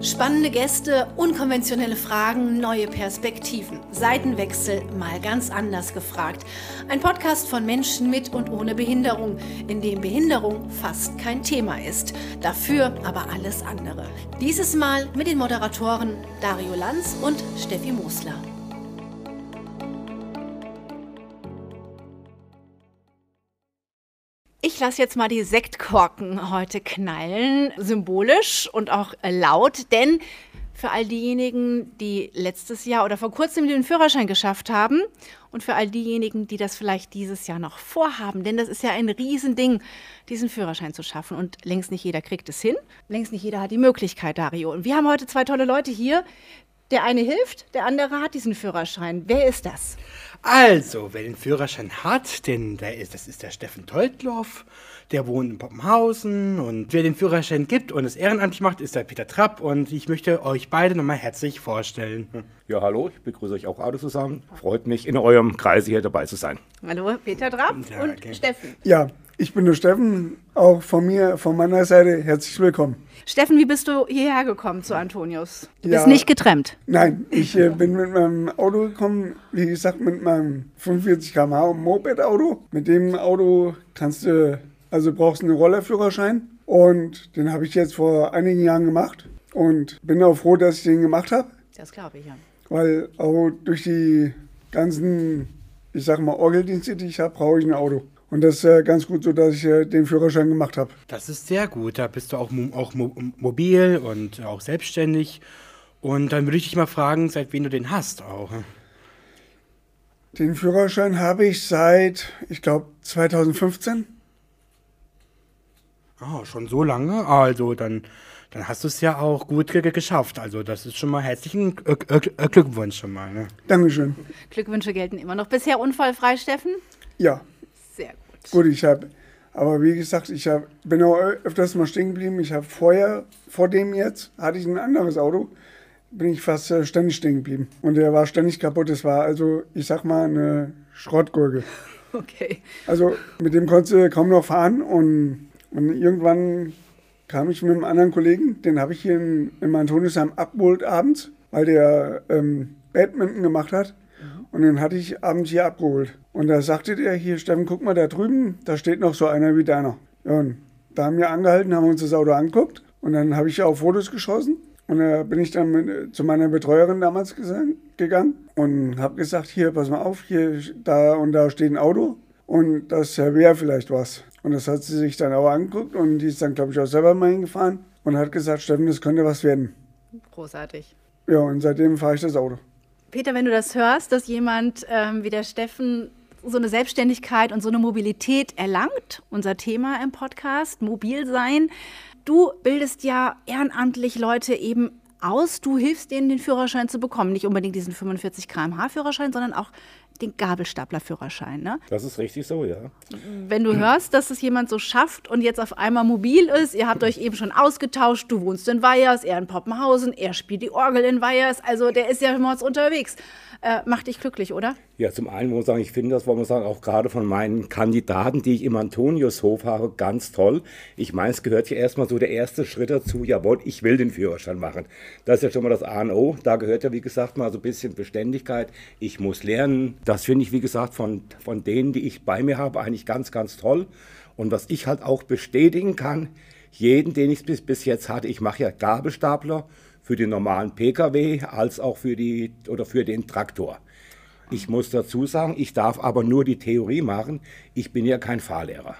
Spannende Gäste, unkonventionelle Fragen, neue Perspektiven. Seitenwechsel mal ganz anders gefragt. Ein Podcast von Menschen mit und ohne Behinderung, in dem Behinderung fast kein Thema ist. Dafür aber alles andere. Dieses Mal mit den Moderatoren Dario Lanz und Steffi Mosler. Ich lasse jetzt mal die Sektkorken heute knallen, symbolisch und auch laut, denn für all diejenigen, die letztes Jahr oder vor kurzem den Führerschein geschafft haben und für all diejenigen, die das vielleicht dieses Jahr noch vorhaben, denn das ist ja ein Riesending, diesen Führerschein zu schaffen und längst nicht jeder kriegt es hin, längst nicht jeder hat die Möglichkeit, Dario. Und wir haben heute zwei tolle Leute hier. Der eine hilft, der andere hat diesen Führerschein. Wer ist das? Also, wer den Führerschein hat, denn der ist, das ist der Steffen Teutloff, der wohnt in Poppenhausen und wer den Führerschein gibt und es ehrenamtlich macht, ist der Peter Trapp und ich möchte euch beide nochmal herzlich vorstellen. Ja, hallo, ich begrüße euch auch alle zusammen. Freut mich, in eurem Kreise hier dabei zu sein. Hallo, Peter Trapp Ja, und okay. Steffen. Ja, ich bin der Steffen, auch von mir, von meiner Seite herzlich willkommen. Steffen, wie bist du hierher gekommen zu Antonius? Du Ja. bist nicht getrennt. Nein, ich äh, bin mit meinem Auto gekommen, wie gesagt, mit meinem 45 km/h Moped-Auto. Mit dem Auto kannst du, also brauchst du einen Rollerführerschein und den habe ich jetzt vor einigen Jahren gemacht und bin auch froh, dass ich den gemacht habe, Das glaube ich ja. weil auch durch die ganzen, ich sag mal, Orgeldienste, die ich habe, brauche ich ein Auto. Und das ist äh, ganz gut so, dass ich äh, den Führerschein gemacht habe. Das ist sehr gut, da bist du auch, mo auch mo mobil und auch selbstständig. Und dann würde ich dich mal fragen, seit wann du den hast auch. Den Führerschein habe ich seit, ich glaube, 2015. Ah, schon so lange? Also dann, dann hast du es ja auch gut ge geschafft. Also das ist schon mal herzlichen Gl Gl Gl Glückwunsch schon mal. Ne? Dankeschön. Glückwünsche gelten immer noch. Bisher unfallfrei, Steffen? Ja, gut. ich habe, aber wie gesagt, ich hab, bin auch öfters mal stehen geblieben. Ich habe vorher, vor dem jetzt, hatte ich ein anderes Auto, bin ich fast äh, ständig stehen geblieben. Und der war ständig kaputt. Das war also, ich sag mal, eine Schrottgurke. Okay. Also mit dem konntest du kaum noch fahren und, und irgendwann kam ich mit einem anderen Kollegen, den habe ich hier in, im Antoniusheim abgeholt abends, weil der ähm, Badminton gemacht hat. Und den hatte ich abends hier abgeholt. Und da sagte der hier, Steffen, guck mal da drüben, da steht noch so einer wie deiner. Ja, und da haben wir angehalten, haben uns das Auto angeguckt und dann habe ich auch Fotos geschossen. Und da bin ich dann mit, äh, zu meiner Betreuerin damals gegangen und habe gesagt, hier, pass mal auf, hier, da und da steht ein Auto und das wäre vielleicht was. Und das hat sie sich dann auch angeguckt und die ist dann, glaube ich, auch selber mal hingefahren und hat gesagt, Steffen, das könnte was werden. Großartig. Ja, und seitdem fahre ich das Auto. Peter, wenn du das hörst, dass jemand ähm, wie der Steffen so eine Selbstständigkeit und so eine Mobilität erlangt, unser Thema im Podcast, mobil sein. Du bildest ja ehrenamtlich Leute eben aus, du hilfst denen, den Führerschein zu bekommen. Nicht unbedingt diesen 45 km/h Führerschein, sondern auch den Gabelstapler-Führerschein. Ne? Das ist richtig so, ja. Wenn du hörst, dass es jemand so schafft und jetzt auf einmal mobil ist, ihr habt euch eben schon ausgetauscht, du wohnst in Weyers, er in Poppenhausen, er spielt die Orgel in Weyers, also der ist ja mords unterwegs. Äh, macht dich glücklich, oder? Ja, zum einen muss man sagen, ich finde das, wollen wir sagen, auch gerade von meinen Kandidaten, die ich im Antoniushof habe, ganz toll. Ich meine, es gehört ja erstmal so der erste Schritt dazu, jawohl, ich will den Führerschein machen. Das ist ja schon mal das A und O. Da gehört ja, wie gesagt, mal so ein bisschen Beständigkeit. Ich muss lernen. Das finde ich, wie gesagt, von, von denen, die ich bei mir habe, eigentlich ganz, ganz toll. Und was ich halt auch bestätigen kann, jeden, den ich bis, bis jetzt hatte, ich mache ja Gabelstapler für den normalen Pkw als auch für, die, oder für den Traktor. Ich muss dazu sagen, ich darf aber nur die Theorie machen. Ich bin ja kein Fahrlehrer.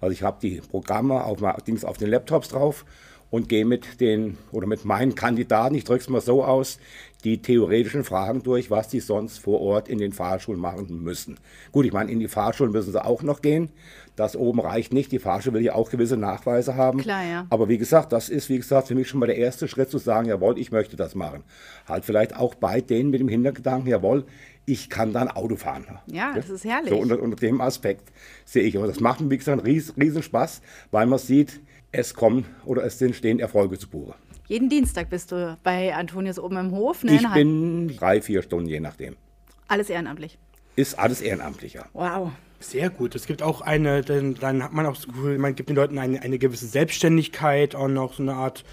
Also ich habe die Programme auf, auf den Laptops drauf und gehe mit den oder mit meinen Kandidaten, ich drücke es mal so aus, die theoretischen Fragen durch, was die sonst vor Ort in den Fahrschulen machen müssen. Gut, ich meine, in die Fahrschulen müssen sie auch noch gehen. Das oben reicht nicht. Die Fahrschule will ja auch gewisse Nachweise haben. Klar, ja. Aber wie gesagt, das ist, wie gesagt, für mich schon mal der erste Schritt zu sagen, jawohl, ich möchte das machen. Halt vielleicht auch bei denen mit dem Hintergedanken, jawohl, ich kann dann Auto fahren. Ja, das ist herrlich. So unter, unter dem Aspekt sehe ich. Und das macht mir, wie gesagt, einen riesen, riesen Spaß, weil man sieht, es kommen oder es entstehen Erfolge zu Buche. Jeden Dienstag bist du bei Antonius oben im Hof. Ne? Ich bin drei, vier Stunden, je nachdem. Alles ehrenamtlich. Ist alles ehrenamtlicher. Wow. Sehr gut. Es gibt auch eine, dann, dann hat man auch das Gefühl, man gibt den Leuten eine, eine gewisse Selbstständigkeit, auch noch so eine Art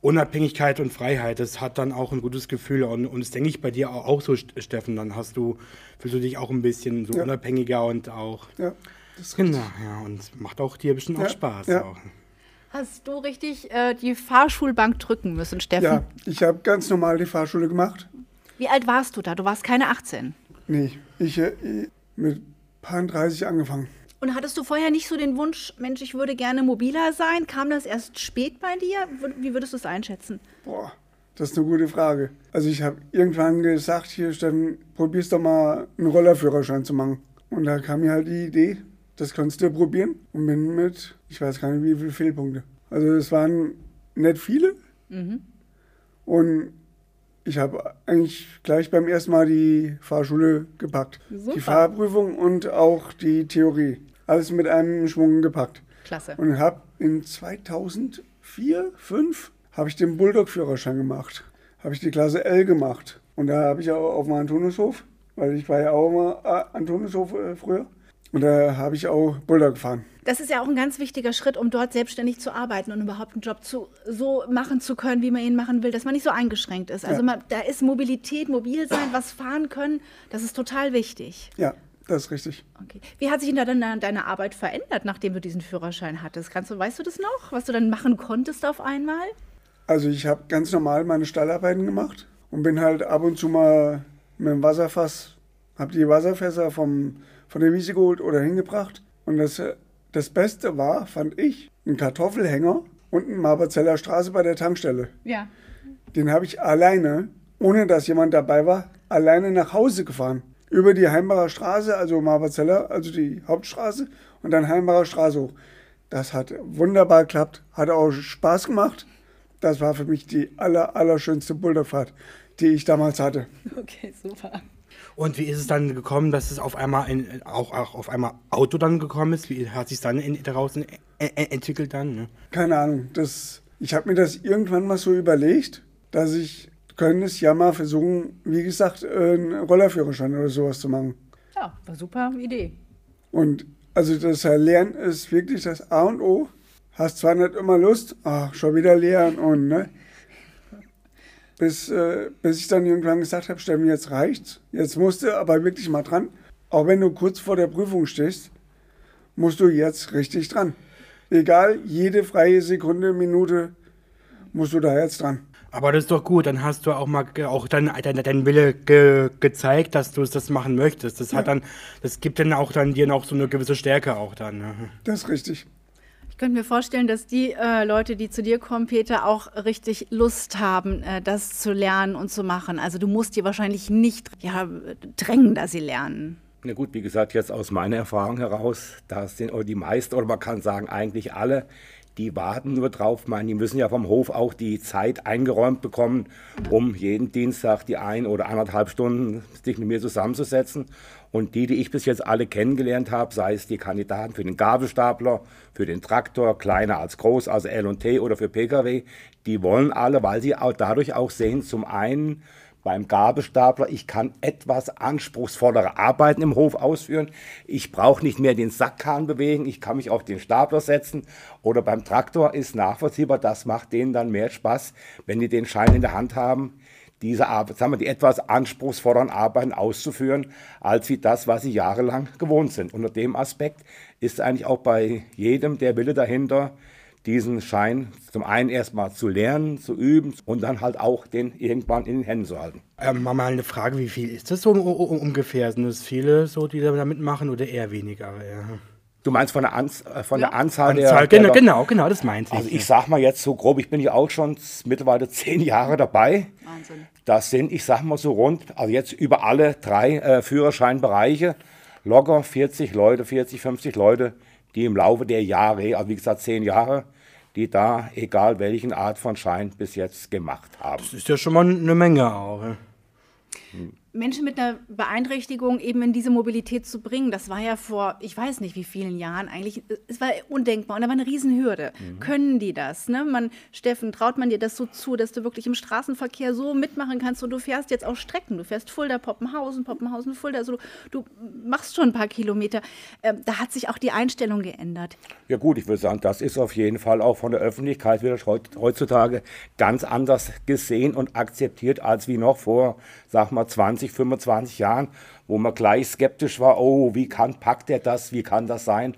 Unabhängigkeit und Freiheit, das hat dann auch ein gutes Gefühl. Und, und das denke ich bei dir auch, auch so, Steffen. Dann hast du, fühlst du dich auch ein bisschen so Ja. unabhängiger und auch. Ja, das ist Genau, ja. Und macht auch dir bestimmt auch Ja, Spaß. ja. Auch. Hast du richtig äh, die Fahrschulbank drücken müssen, Steffen? Ja, ich habe ganz normal die Fahrschule gemacht. Wie alt warst du da? Du warst keine 18. Nee, ich äh, mit paar 30 angefangen. Und hattest du vorher nicht so den Wunsch, Mensch, ich würde gerne mobiler sein? Kam das erst spät bei dir? Wie würdest du es einschätzen? Boah, das ist eine gute Frage. Also ich habe irgendwann gesagt, hier Steffen, probier's doch mal einen Rollerführerschein zu machen. Und da kam mir halt die Idee, das kannst du probieren. Und bin mit, ich weiß gar nicht wie viele Fehlpunkte. Also es waren nicht viele. Und ich habe eigentlich gleich beim ersten Mal die Fahrschule gepackt. Super. Die Fahrprüfung und auch die Theorie. Alles mit einem Schwung gepackt. Klasse. Und habe in 2004, 5 habe ich den Bulldog-Führerschein gemacht. Habe ich die Klasse L gemacht. Und da habe ich auch auf dem Antoniushof, weil ich war ja auch immer äh, Antoniushof äh, früher. Und da habe ich auch Bulldog gefahren. Das ist ja auch ein ganz wichtiger Schritt, um dort selbstständig zu arbeiten und überhaupt einen Job zu, so machen zu können, wie man ihn machen will, dass man nicht so eingeschränkt ist. Also Ja. man, da ist Mobilität, mobil sein, was fahren können, das ist total wichtig. Ja, das ist richtig. Okay. Wie hat sich denn da dann deine Arbeit verändert, nachdem du diesen Führerschein hattest? Kannst du, weißt du das noch, was du dann machen konntest auf einmal? Also ich habe ganz normal meine Stallarbeiten gemacht und bin halt ab und zu mal mit dem Wasserfass, habe die Wasserfässer vom, von der Wiese geholt oder hingebracht. Und das, äh, das Beste war, fand ich, ein Kartoffelhänger unten Marberzeller Straße bei der Tankstelle. Ja. Den habe ich alleine, ohne dass jemand dabei war, alleine nach Hause gefahren. Über die Heimbacher Straße, also Marberzeller, also die Hauptstraße und dann Heimbacher Straße hoch. Das hat wunderbar geklappt, hat auch Spaß gemacht. Das war für mich die aller, allerschönste Boulderfahrt, die ich damals hatte. Okay, super. Und wie ist es dann gekommen, dass es auf einmal ein, auch, auch auf einmal Auto dann gekommen ist? Wie hat sich dann in, daraus en- en- entwickelt dann? Ne? Keine Ahnung, das, ich habe mir das irgendwann mal so überlegt, dass ich könnte es ja mal versuchen, wie gesagt, einen Rollerführerschein oder sowas zu machen. Ja, war super Idee. Und also das Lernen ist wirklich das A und O. Hast zwar nicht immer Lust, ach, schon wieder lernen und ne. Bis, äh, bis ich dann irgendwann gesagt habe, Steffen, jetzt reicht's. Jetzt musst du aber wirklich mal dran. Auch wenn du kurz vor der Prüfung stehst, musst du jetzt richtig dran. Egal, jede freie Sekunde, Minute musst du da jetzt dran. Aber das ist doch gut, dann hast du auch mal auch dein, dein, dein Wille ge, gezeigt, dass du es das machen möchtest. Das hat dann, das gibt dann auch dann dir noch so eine gewisse Stärke auch dann. Ne? Das ist richtig. Könnte mir vorstellen, dass die äh, Leute, die zu dir kommen, Peter, auch richtig Lust haben, äh, das zu lernen und zu machen. Also du musst die wahrscheinlich nicht ja, drängen, dass sie lernen. Na gut, wie gesagt, jetzt aus meiner Erfahrung heraus, da sind die meisten, oder man kann sagen eigentlich alle, die warten nur drauf. Man, die müssen ja vom Hof auch die Zeit eingeräumt bekommen, um jeden Dienstag die ein oder anderthalb Stunden sich mit mir zusammenzusetzen. Und die, die ich bis jetzt alle kennengelernt habe, sei es die Kandidaten für den Gabelstapler, für den Traktor, kleiner als groß, also L und T oder für Pkw, die wollen alle, weil sie auch dadurch auch sehen, zum einen, beim Gabelstapler, ich kann etwas anspruchsvollere Arbeiten im Hof ausführen. Ich brauche nicht mehr den Sackhahn bewegen, ich kann mich auf den Stapler setzen. Oder beim Traktor ist nachvollziehbar, das macht denen dann mehr Spaß, wenn die den Schein in der Hand haben, diese Arbeit, sagen wir, die etwas anspruchsvolleren Arbeiten auszuführen, als wie das, was sie jahrelang gewohnt sind. Unter dem Aspekt ist eigentlich auch bei jedem der Wille dahinter, diesen Schein zum einen erstmal zu lernen, zu üben und dann halt auch den irgendwann in den Händen zu halten. Ähm, mal eine Frage, wie viel ist das so ungefähr? Sind es viele so, die da mitmachen oder eher weniger? Ja. Du meinst von der, Anz äh, von der Anzahl der... Anzahl, der genau, genau, genau, das meinte ich. Also ich sag mal jetzt so grob, ich bin ja auch schon mittlerweile zehn Jahre dabei. Wahnsinn. Das sind, ich sag mal so rund, also jetzt über alle drei äh, Führerscheinbereiche, locker 40 Leute, 40, 50 Leute, die im Laufe der Jahre, also wie gesagt zehn Jahre, die da, egal welchen Art von Schein bis jetzt gemacht haben. das ist ja schon mal eine Menge auch. ja. Menschen mit einer Beeinträchtigung eben in diese Mobilität zu bringen, das war ja vor, ich weiß nicht wie vielen Jahren eigentlich, es war undenkbar und da war eine Riesenhürde. Mhm. Können die das? Ne? Man, Steffen, traut man dir das so zu, dass du wirklich im Straßenverkehr so mitmachen kannst und du fährst jetzt auch Strecken, du fährst Fulda, Poppenhausen, Poppenhausen, Fulda, also du, du machst schon ein paar Kilometer. Ähm, da hat sich auch die Einstellung geändert. Ja gut, ich würde sagen, das ist auf jeden Fall auch von der Öffentlichkeit wieder heutzutage ganz anders gesehen und akzeptiert als wie noch vor, sag mal, 20 20, 25 Jahren, wo man gleich skeptisch war, oh, wie kann, packt er das, wie kann das sein,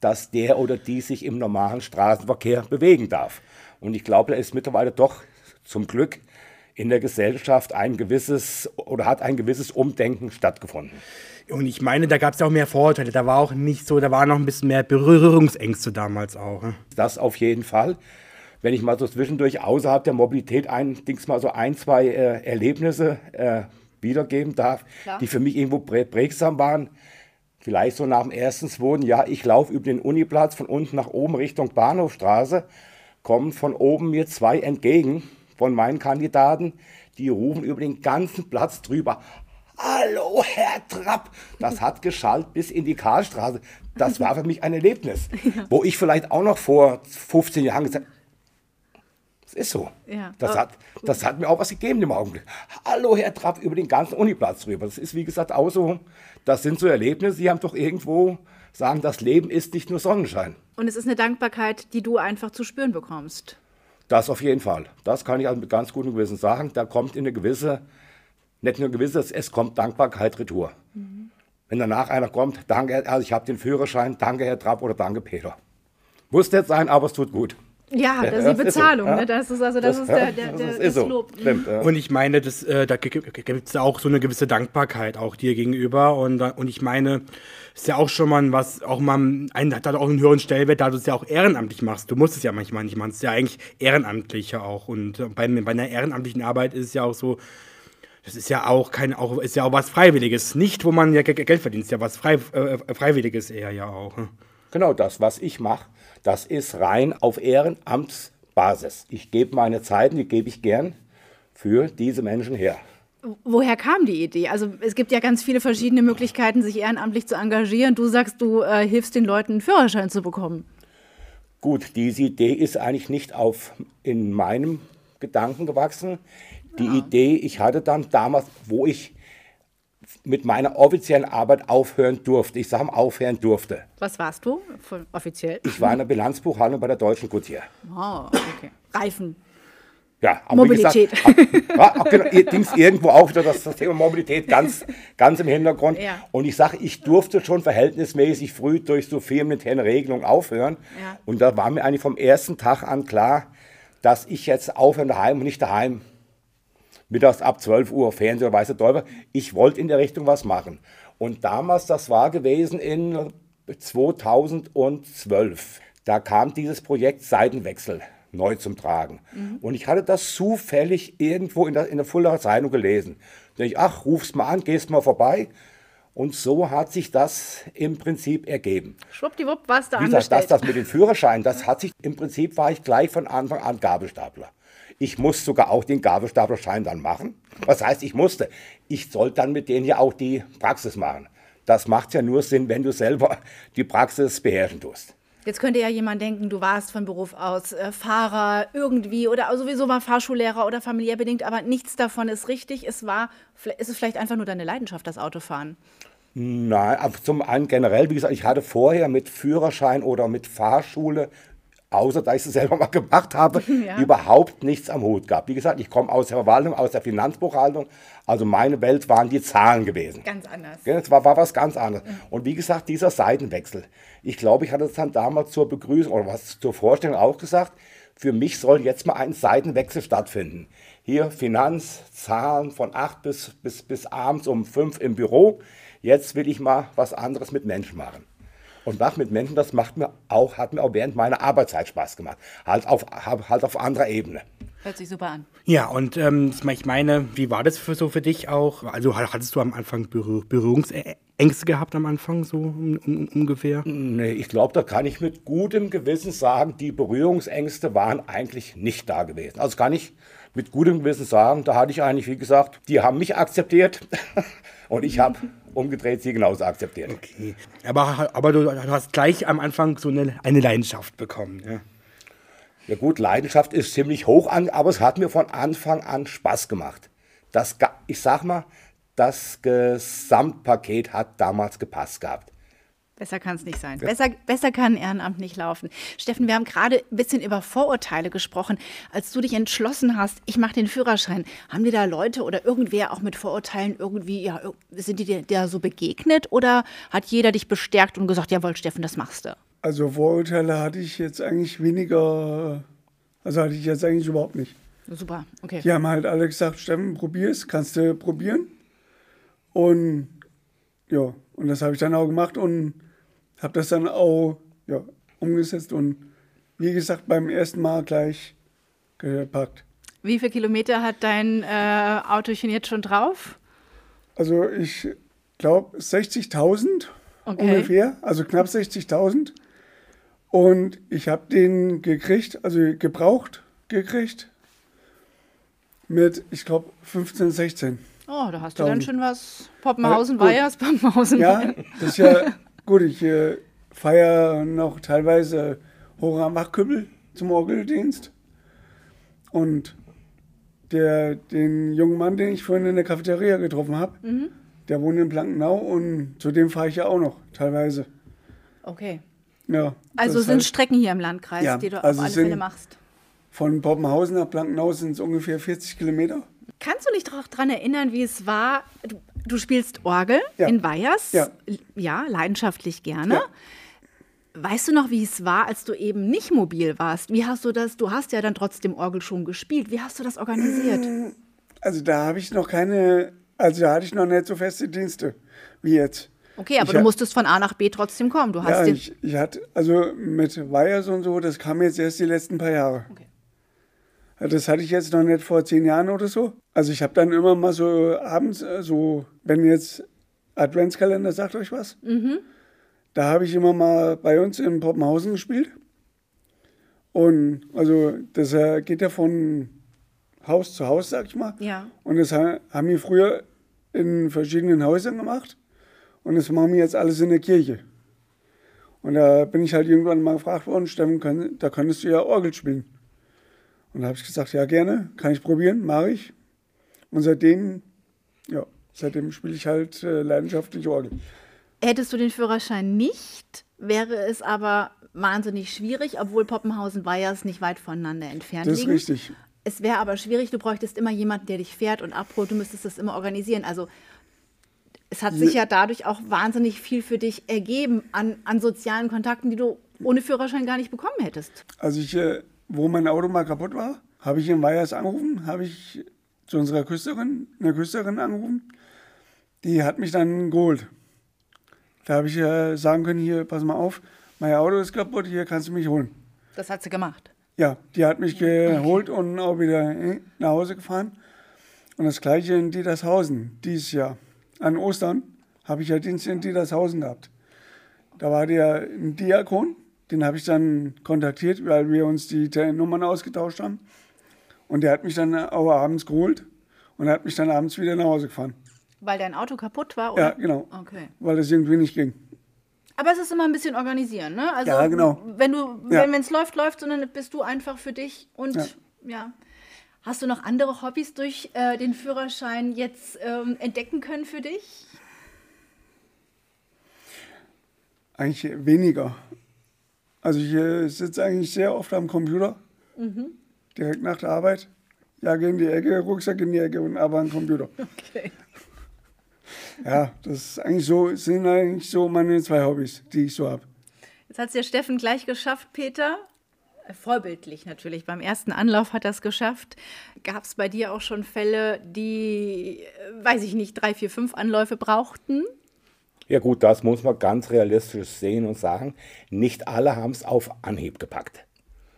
dass der oder die sich im normalen Straßenverkehr bewegen darf. Und ich glaube, da ist mittlerweile doch zum Glück in der Gesellschaft ein gewisses oder hat ein gewisses Umdenken stattgefunden. Und ich meine, da gab es ja auch mehr Vorurteile. Da war auch nicht so, da war noch ein bisschen mehr Berührungsängste damals auch. Ne? Das auf jeden Fall. Wenn ich mal so zwischendurch außerhalb der Mobilität ein, Dings mal so ein, zwei äh, Erlebnisse äh, wiedergeben darf, Klar. die für mich irgendwo prägsam waren. Vielleicht so nach dem ersten, zweiten Jahr, ich laufe über den Uniplatz von unten nach oben Richtung Bahnhofstraße, kommen von oben mir zwei entgegen von meinen Kandidaten, die rufen über den ganzen Platz drüber. Hallo, Herr Trapp! Das hat geschallt bis in die Karlstraße. Das war für mich ein Erlebnis, ja. wo ich vielleicht auch noch vor 15 Jahren gesagt habe, ist so. Ja. Das, hat, das hat mir auch was gegeben im Augenblick. Hallo, Herr Trapp, über den ganzen Uniplatz drüber. Das ist, wie gesagt, auch so, das sind so Erlebnisse, die haben doch irgendwo sagen, das Leben ist nicht nur Sonnenschein. Und es ist eine Dankbarkeit, die du einfach zu spüren bekommst. Das auf jeden Fall. Das kann ich also mit ganz gutem Gewissen sagen. Da kommt in eine gewisse, nicht nur eine gewisse, es kommt Dankbarkeit retour. Mhm. Wenn danach einer kommt, danke, also ich habe den Führerschein, danke Herr Trapp oder danke Peter. Muss nicht sein, aber es tut gut. Ja, das ist die Bezahlung. Ne? Das ist also das, das ist der, der, der das, ist so. Lob. Stimmt, ja. Und ich meine, das, äh, da gibt es auch so eine gewisse Dankbarkeit auch dir gegenüber. Und, und ich meine, ist ja auch schon mal was, auch mal, ein, hat auch einen höheren Stellwert, da du es ja auch ehrenamtlich machst. Du musst es ja manchmal nicht machen. Es ist ja eigentlich ehrenamtlich ja auch. Und bei, bei einer ehrenamtlichen Arbeit ist es ja auch so, das ist ja auch kein, auch, ist ja auch was Freiwilliges. Nicht, wo man ja Geld verdient, ist ja was Frei, äh, Freiwilliges eher ja auch. Genau das, was ich mache das ist rein auf Ehrenamtsbasis. Ich gebe meine Zeiten, die gebe ich gern für diese Menschen her. Woher kam die Idee? Also es gibt ja ganz viele verschiedene Möglichkeiten, sich ehrenamtlich zu engagieren. Du sagst, du äh, hilfst den Leuten, einen Führerschein zu bekommen. Gut, diese Idee ist eigentlich nicht auf in meinem Gedanken gewachsen. Die ja. Idee, ich hatte dann damals, wo ich mit meiner offiziellen Arbeit aufhören durfte. Ich sage aufhören durfte. Was warst du offiziell? Ich war in der Bilanzbuchhandlung bei der Deutschen Gutier. Oh, okay. Reifen. Ja, aber Mobilität. Gesagt, ab, ab, genau, irgendwo auch wieder das, das, Thema Mobilität ganz, ganz im Hintergrund. Ja. Und ich sage, ich durfte schon verhältnismäßig früh durch so firmeninterne Regelungen aufhören. Ja. Und da war mir eigentlich vom ersten Tag an klar, dass ich jetzt aufhören daheim und nicht daheim mittags ab 12 Uhr Fernseher, weiße Teufel. Ich wollte in der Richtung was machen. Und damals, das war gewesen in 2012, da kam dieses Projekt Seitenwechsel neu zum Tragen. Mhm. Und ich hatte das zufällig irgendwo in der, in der Fuldaer Zeitung gelesen. Da ich, ach, ruf's mal an, gehst mal vorbei. Und so hat sich das im Prinzip ergeben. Schwuppdiwupp warst du Wie gesagt, das, das mit dem Führerschein, das hat sich, im Prinzip war ich gleich von Anfang an Gabelstapler. Ich muss sogar auch den Gabelstaplerschein dann machen. Was heißt, ich musste? Ich sollte dann mit denen ja auch die Praxis machen. Das macht ja nur Sinn, wenn du selber die Praxis beherrschen tust. Jetzt könnte ja jemand denken, du warst von Beruf aus äh, Fahrer irgendwie oder sowieso mal Fahrschullehrer oder familiär bedingt, aber nichts davon ist richtig. Es war, ist es vielleicht einfach nur deine Leidenschaft, das Autofahren? Nein, zum einen generell, wie gesagt, ich hatte vorher mit Führerschein oder mit Fahrschule außer dass ich es selber mal gemacht habe, ja. überhaupt nichts am Hut gehabt. Wie gesagt, ich komme aus der Verwaltung, aus der Finanzbuchhaltung. Also meine Welt waren die Zahlen gewesen. Ganz anders. Es war, war was ganz anderes. Mhm. Und wie gesagt, dieser Seitenwechsel. Ich glaube, ich hatte es dann damals zur Begrüßung oder was zur Vorstellung auch gesagt. Für mich soll jetzt mal ein Seitenwechsel stattfinden. Hier Finanz, Zahlen von 8 bis, bis, bis abends um 5 im Büro. Jetzt will ich mal was anderes mit Menschen machen. Und mache mit Menschen, das macht mir auch, hat mir auch während meiner Arbeitszeit Spaß gemacht. Halt auf, halt auf anderer Ebene. Hört sich super an. Ja, und ähm, ich meine, wie war das für, so für dich auch? Also hattest du am Anfang Berühr Berührungsängste gehabt am Anfang so um, um, ungefähr? Nee, ich glaube, da kann ich mit gutem Gewissen sagen, die Berührungsängste waren eigentlich nicht da gewesen. Also kann ich mit gutem Gewissen sagen, da hatte ich eigentlich, wie gesagt, die haben mich akzeptiert und ich habe umgedreht sie genauso akzeptiert. Okay. Aber, aber du hast gleich am Anfang so eine, eine Leidenschaft bekommen. Ja. ja gut, Leidenschaft ist ziemlich hoch, an, aber es hat mir von Anfang an Spaß gemacht. Das, ich sag mal, das Gesamtpaket hat damals gepasst gehabt. Besser kann es nicht sein. Besser, besser kann Ehrenamt nicht laufen. Steffen, wir haben gerade ein bisschen über Vorurteile gesprochen. Als du dich entschlossen hast, ich mache den Führerschein, haben dir da Leute oder irgendwer auch mit Vorurteilen irgendwie, ja, sind die dir da so begegnet oder hat jeder dich bestärkt und gesagt, jawohl, Steffen, das machst du? Also Vorurteile hatte ich jetzt eigentlich weniger, also hatte ich jetzt eigentlich überhaupt nicht. Super, okay. Die haben halt alle gesagt, Steffen, probier es, kannst du probieren. Und ja, und das habe ich dann auch gemacht und habe das dann auch ja, umgesetzt und wie gesagt beim ersten Mal gleich gepackt. Wie viele Kilometer hat dein äh, Autochen jetzt schon drauf? Also ich glaube 60.000 okay. ungefähr, also knapp 60.000. Und ich habe den gekriegt, also gebraucht gekriegt mit, ich glaube, 15, 16. Oh, da hast du dann schon was. Poppenhausen, Weyers, Poppenhausen. Ja, das ist ja Gut, ich äh, feiere noch teilweise hoch am Wachküppel zum Orgeldienst. Und der, den jungen Mann, den ich vorhin in der Cafeteria getroffen habe, mhm. der wohnt in Blankenau und zu dem fahre ich ja auch noch teilweise. Okay. Ja. Also sind heißt, Strecken hier im Landkreis, ja, die du also auf alle Fälle machst. Von Poppenhausen nach Blankenau sind es ungefähr 40 Kilometer. Kannst du dich daran erinnern, wie es war? Du, du spielst Orgel ja. in Weyers. Ja. ja, leidenschaftlich gerne. Ja. Weißt du noch, wie es war, als du eben nicht mobil warst? Wie hast du das? Du hast ja dann trotzdem Orgel schon gespielt. Wie hast du das organisiert? Also da habe ich noch keine, also da hatte ich noch nicht so feste Dienste wie jetzt. Okay, aber ich du musstest von A nach B trotzdem kommen. Du hast ja, ich, ich hatte, also mit Weyers und so, das kam jetzt erst die letzten paar Jahre. Okay. Das hatte ich jetzt noch nicht vor zehn Jahren oder so. Also ich habe dann immer mal so abends, äh, so wenn jetzt Adventskalender sagt euch was, mhm. da habe ich immer mal bei uns in Poppenhausen gespielt. Und also das äh, geht ja von Haus zu Haus, sag ich mal. Ja. Und das haben wir früher in verschiedenen Häusern gemacht. Und das machen wir jetzt alles in der Kirche. Und da bin ich halt irgendwann mal gefragt worden, Steffen, da könntest du ja Orgel spielen. Und da habe ich gesagt, ja gerne, kann ich probieren, mache ich. Und seitdem, ja, seitdem spiele ich halt äh, leidenschaftlich Orgel. Hättest du den Führerschein nicht, wäre es aber wahnsinnig schwierig, obwohl Poppenhausen Weyers nicht weit voneinander entfernt liegen. Das ist richtig. Es wäre aber schwierig, du bräuchtest immer jemanden, der dich fährt und abholt, du müsstest das immer organisieren. Also es hat sich ja dadurch auch wahnsinnig viel für dich ergeben an, an sozialen Kontakten, die du ohne Führerschein gar nicht bekommen hättest. Also ich äh, wo mein Auto mal kaputt war, habe ich in Weyers angerufen, habe ich zu unserer Küsterin, einer Küsterin angerufen. Die hat mich dann geholt. Da habe ich äh, sagen können, hier, pass mal auf, mein Auto ist kaputt, hier kannst du mich holen. Das hat sie gemacht? Ja, die hat mich geholt okay. und auch wieder äh, nach Hause gefahren. Und das gleiche in Dietershausen dieses Jahr. An Ostern habe ich ja Dienst in Dietershausen gehabt. Da war der ein Diakon, den habe ich dann kontaktiert, weil wir uns die Nummern ausgetauscht haben. Und der hat mich dann auch abends geholt und hat mich dann abends wieder nach Hause gefahren. Weil dein Auto kaputt war? Oder? Ja, genau. Okay. Weil das irgendwie nicht ging. Aber es ist immer ein bisschen organisieren, ne? Also, ja, genau. Wenn du, ja. wenn es läuft, läuft, sondern bist du einfach für dich und ja. ja. Hast du noch andere Hobbys durch äh, den Führerschein jetzt ähm, entdecken können für dich? Eigentlich weniger. Also ich äh, sitze eigentlich sehr oft am Computer, mhm. direkt nach der Arbeit. Jage in die Ecke, Rucksack in die Ecke und aber am Computer. Okay. Ja, das ist eigentlich so, sind eigentlich so meine zwei Hobbys, die ich so habe. Jetzt hat es ja Steffen gleich geschafft, Peter. Vorbildlich natürlich. Beim ersten Anlauf hat er es geschafft. Gab es bei dir auch schon Fälle, die, äh, weiß ich nicht, drei, vier, fünf Anläufe brauchten? Ja gut, das muss man ganz realistisch sehen und sagen. Nicht alle haben es auf Anhieb gepackt.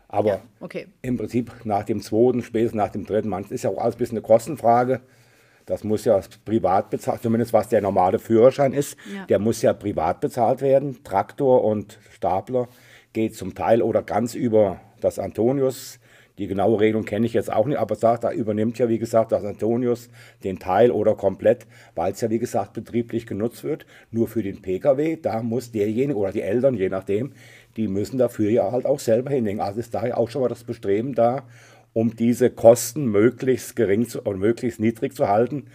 Aber Okay. im Prinzip nach dem zweiten, spätestens nach dem dritten, man ist ja auch alles ein bisschen eine Kostenfrage. Das muss ja privat bezahlt, zumindest was der normale Führerschein ist. Ja. Der muss ja privat bezahlt werden. Traktor und Stapler geht zum Teil oder ganz über das Antonius. Die genaue Regelung kenne ich jetzt auch nicht, aber sagt, da übernimmt ja, wie gesagt, das Antonius den Teil oder komplett, weil es ja, wie gesagt, betrieblich genutzt wird. Nur für den Pkw, da muss derjenige oder die Eltern, je nachdem, die müssen dafür ja halt auch selber hinlegen. Also ist daher auch schon mal das Bestreben da, um diese Kosten möglichst gering oder möglichst niedrig zu halten.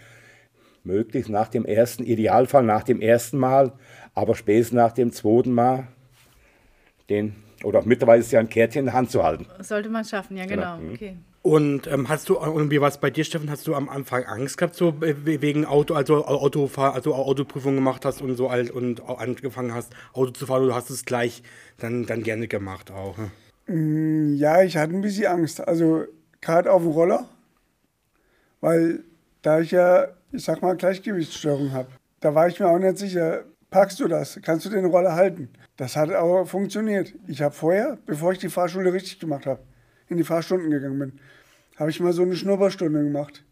Möglichst nach dem ersten, Idealfall nach dem ersten Mal, aber spätestens nach dem zweiten Mal den, oder mittlerweile ist ja ein Kärtchen in der Hand zu halten. Sollte man schaffen, ja genau. Genau. Okay. Und ähm, hast du, und wie war es bei dir, Steffen? Hast du am Anfang Angst gehabt, so wegen Auto, also Autofahr, also Autoprüfung gemacht hast und so alt und angefangen hast, Auto zu fahren, oder hast du es gleich dann, dann gerne gemacht auch? ne? Ja, ich hatte ein bisschen Angst. Also gerade auf dem Roller, weil da ich ja, ich sag mal, Gleichgewichtsstörung habe. Da war ich mir auch nicht sicher, packst du das? Kannst du den Roller halten? Das hat aber funktioniert. Ich habe vorher, bevor ich die Fahrschule richtig gemacht habe, in die Fahrstunden gegangen bin, habe ich mal so eine Schnupperstunde gemacht.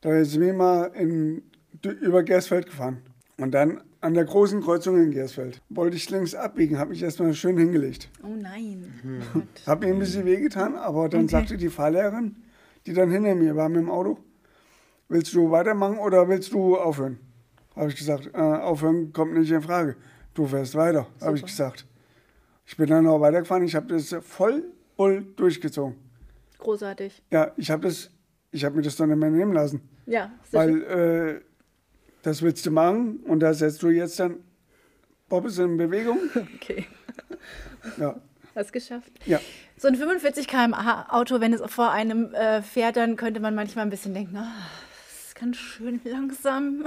Da sind wir mal in, über Gersfeld gefahren. Und dann an der großen Kreuzung in Gersfeld wollte ich links abbiegen, habe mich erstmal schön hingelegt. Oh nein. Hat mir ein bisschen wehgetan, aber dann sagte die Fahrlehrerin, die dann hinter mir war mit dem Auto, willst du weitermachen oder willst du aufhören? Habe ich gesagt, äh, aufhören kommt nicht in Frage. Du fährst weiter, habe ich gesagt. Ich bin dann auch weitergefahren, ich habe das voll voll durchgezogen. Großartig. Ja, ich habe das, ich habe mir das doch nicht mehr nehmen lassen. Ja, schön. Weil äh, das willst du machen und da setzt du jetzt dann Bobbes in Bewegung. okay. Ja, Hast geschafft. ja. So ein 45 km/h Auto, wenn es vor einem äh, fährt, dann könnte man manchmal ein bisschen denken, ist ganz schön langsam.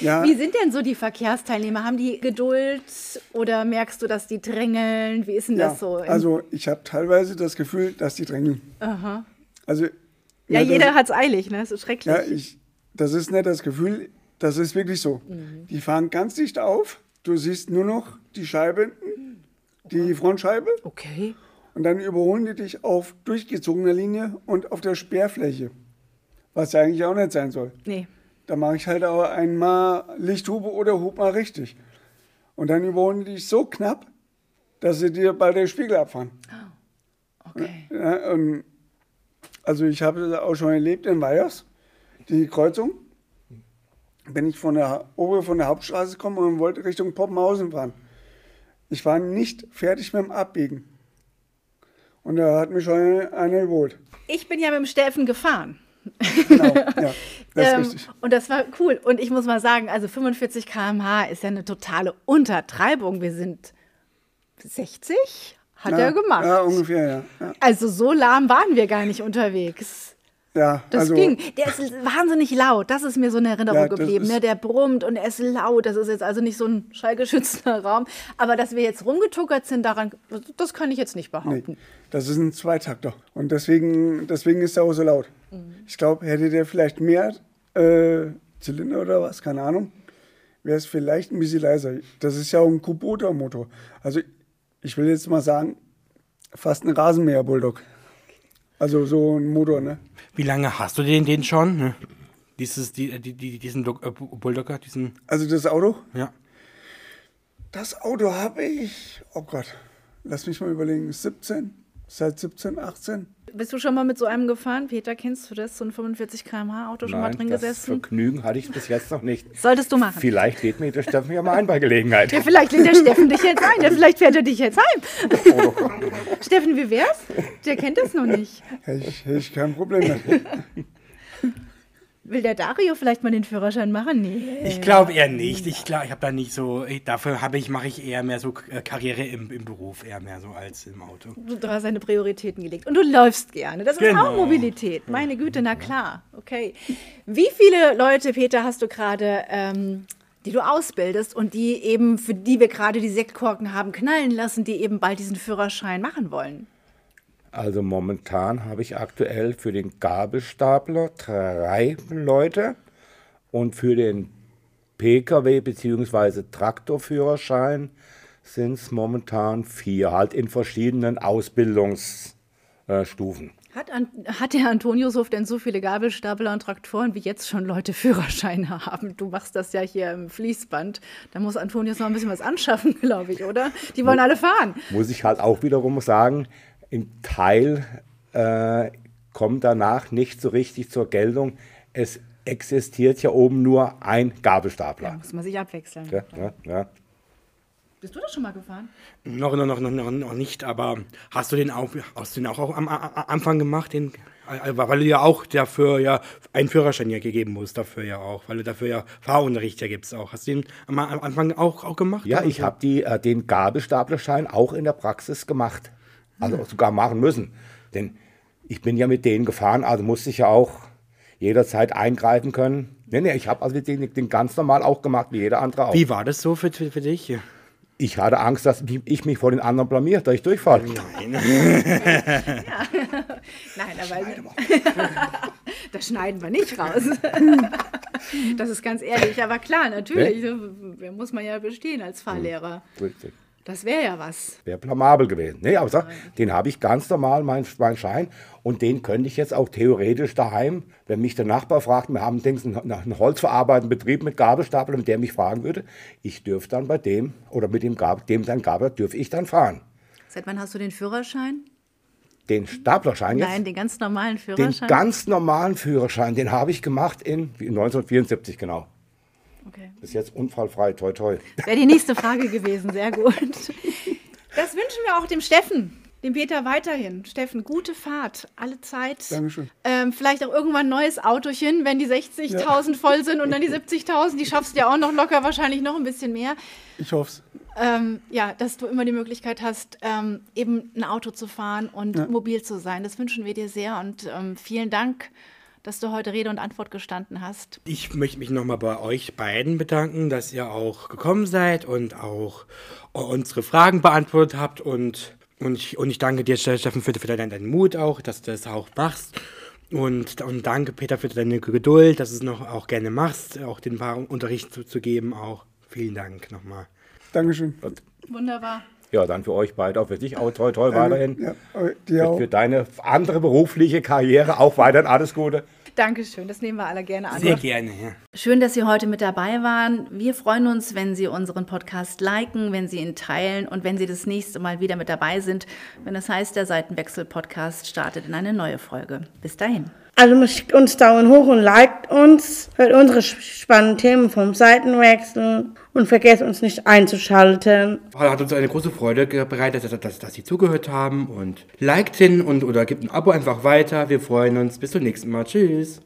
Ja. Wie sind denn so die Verkehrsteilnehmer? Haben die Geduld oder merkst du, dass die drängeln? Wie ist denn ja. das so? Also ich habe teilweise das Gefühl, dass die drängeln. Also ja, das- jeder hat es eilig, ne? Das ist schrecklich. Ja, ich, das ist nicht das Gefühl, das ist wirklich so. Mhm. Die fahren ganz dicht auf, du siehst nur noch die Scheibe, die Frontscheibe okay. und dann überholen die dich auf durchgezogener Linie und auf der Sperrfläche. Was ja eigentlich auch nicht sein soll. Nee. Da mache ich halt auch einmal Lichthube oder hub mal richtig. Und dann überholen die dich so knapp, dass sie dir bald den Spiegel abfahren. Okay. Ja, und also ich habe das auch schon erlebt in Weyers, die Kreuzung. Bin ich von der oben von der Hauptstraße gekommen und wollte Richtung Poppenhausen fahren. Ich war nicht fertig mit dem Abbiegen. Und da hat mich schon einer überholt. Ich bin ja mit dem Steffen gefahren. Genau, ja, das ist Ähm, richtig. und das war cool. Und ich muss mal sagen, also 45 km/h ist ja eine totale Untertreibung. Wir sind 60, hat ja, er gemacht. Ja, ungefähr, ja. Ja, Also so lahm waren wir gar nicht unterwegs. ja Das also, ging. Der ist wahnsinnig laut. Das ist mir so in Erinnerung Ja, geblieben. ist- Ne? Der brummt und er ist laut. Das ist jetzt also nicht so ein schallgeschützter Raum. Aber dass wir jetzt rumgetuckert sind, daran, das kann ich jetzt nicht Nee, behaupten. das ist ein Zweitakter. Und deswegen, deswegen ist er auch so laut. Mhm. Ich glaube, hätte der vielleicht mehr äh, Zylinder oder was, keine Ahnung, wäre es vielleicht ein bisschen leiser. Das ist ja auch ein Kubota-Motor. Also ich will jetzt mal sagen, fast ein Rasenmäher-Bulldog. Also so ein Motor, ne? Wie lange hast du den, den schon? ne? Dieses, die, die, die, diesen äh, Bulldogger, diesen, Also das Auto, ja. das Auto habe ich, oh Gott, lass mich mal überlegen, 17, seit 17, 18. Bist du schon mal mit so einem gefahren? Peter, kennst du das? So ein 45 km/h Auto schon mal drin das gesessen? Vergnügen hatte ich bis jetzt noch nicht. Solltest du machen. Vielleicht lädt mir der Steffen ja mal ein bei Gelegenheit. Ja, vielleicht lädt der Steffen dich jetzt ein. Ja, vielleicht fährt er dich jetzt heim. Steffen, wie wär's? Der kennt das noch nicht. Hätte ich, ich kein Problem mit. Will der Dario vielleicht mal den Führerschein machen? Nee. Ich glaube eher nicht. Ich glaube, ich habe da nicht so. Ich, dafür habe ich, mache ich eher mehr so äh, Karriere im, im Beruf, eher mehr so als im Auto. Du hast seine Prioritäten gelegt. Und du läufst gerne. Das ist Genau. auch Mobilität. Meine Güte, na klar. Okay. Wie viele Leute, Peter, hast du gerade, ähm, die du ausbildest und die eben, für die wir gerade die Sektkorken haben knallen lassen, die eben bald diesen Führerschein machen wollen? Also momentan habe ich aktuell für den Gabelstapler drei Leute und für den Pkw- bzw. Traktorführerschein sind es momentan vier, halt in verschiedenen Ausbildungsstufen. Hat, An hat der Antoniushof denn so viele Gabelstapler und Traktoren, wie jetzt schon Leute Führerscheine haben? Du machst das ja hier im Fließband. Da muss Antonius noch ein bisschen was anschaffen, glaube ich, oder? Die wollen alle fahren. Muss ich halt auch wiederum sagen, ein Teil äh, kommt danach nicht so richtig zur Geltung. Es existiert ja oben nur ein Gabelstapler. Da muss man sich abwechseln. Ja, ja, ja. Bist du das schon mal gefahren? Noch, noch, noch, noch, noch nicht, aber hast du den auch, hast du den auch am, am Anfang gemacht, den, äh, weil du ja auch dafür ja einen Führerschein ja gegeben musst, dafür ja auch, weil du dafür ja Fahrunterricht ja gibst auch. Hast du den am am Anfang auch, auch gemacht? Ja, ich habe äh, den Gabelstaplerschein auch in der Praxis gemacht. Also sogar machen müssen. Denn ich bin ja mit denen gefahren, also musste ich ja auch jederzeit eingreifen können. Nee, nee, ich habe also den, den ganz normal auch gemacht, wie jeder andere auch. Wie war das so für, für, für dich? Ich hatte Angst, dass ich mich vor den anderen blamier, dass ich durchfalle. Nein, aber das schneiden wir nicht raus. das ist ganz ehrlich. Aber klar, natürlich ne, muss man ja bestehen als Fahrlehrer. Richtig. Das wäre ja was. Wäre blamabel gewesen. Nee, aber sag, den habe ich ganz normal, meinen mein Schein. Und den könnte ich jetzt auch theoretisch daheim, wenn mich der Nachbar fragt, wir haben einen, einen holzverarbeitenden Betrieb mit Gabelstapel, und der mich fragen würde, ich dürfte dann bei dem oder mit dem, Gab, dem sein Gabel, dürfe ich dann fahren. Seit wann hast du den Führerschein? Den Staplerschein jetzt? Nein, den ganz normalen Den Führerschein. ganz normalen Führerschein, den habe ich gemacht in 1974, genau. Okay. Bis jetzt unfallfrei, toi toi. Wäre die nächste Frage gewesen, sehr gut. Das wünschen wir auch dem Steffen, dem Peter weiterhin. Steffen, gute Fahrt, alle Zeit. Dankeschön. Ähm, vielleicht auch irgendwann ein neues Autochen, wenn die 60.000 voll sind und dann die 70.000. Die schaffst du ja auch noch locker, wahrscheinlich noch ein bisschen mehr. Ich hoffe es. Ähm, ja, dass du immer die Möglichkeit hast, ähm, eben ein Auto zu fahren und Ja. mobil zu sein. Das wünschen wir dir sehr und ähm, vielen Dank, dass du heute Rede und Antwort gestanden hast. Ich möchte mich nochmal bei euch beiden bedanken, dass ihr auch gekommen seid und auch unsere Fragen beantwortet habt. Und, und, ich, und ich danke dir, Steffen, für, für deinen, deinen Mut auch, dass du das auch machst. Und, und danke, Peter, für deine Geduld, dass du es noch auch gerne machst, auch den wahren Unterricht zu, zu geben. Auch vielen Dank nochmal. Dankeschön. Wunderbar. Ja, dann für euch beide, auch für dich auch toi toi weiterhin. Ja, dir auch. Für deine andere berufliche Karriere auch weiterhin alles Gute. Dankeschön, das nehmen wir alle gerne an. Sehr gerne, ja. Schön, dass Sie heute mit dabei waren. Wir freuen uns, wenn Sie unseren Podcast liken, wenn Sie ihn teilen und wenn Sie das nächste Mal wieder mit dabei sind, wenn das heißt, der Seitenwechsel-Podcast startet in eine neue Folge. Bis dahin. Also schickt uns Daumen hoch und liked uns, hört unsere spannenden Themen vom Seitenwechsel und vergesst uns nicht einzuschalten. Hat uns eine große Freude bereitet, dass, dass, dass Sie zugehört haben und liked hin und oder gibt ein Abo einfach weiter. Wir freuen uns. Bis zum nächsten Mal. Tschüss.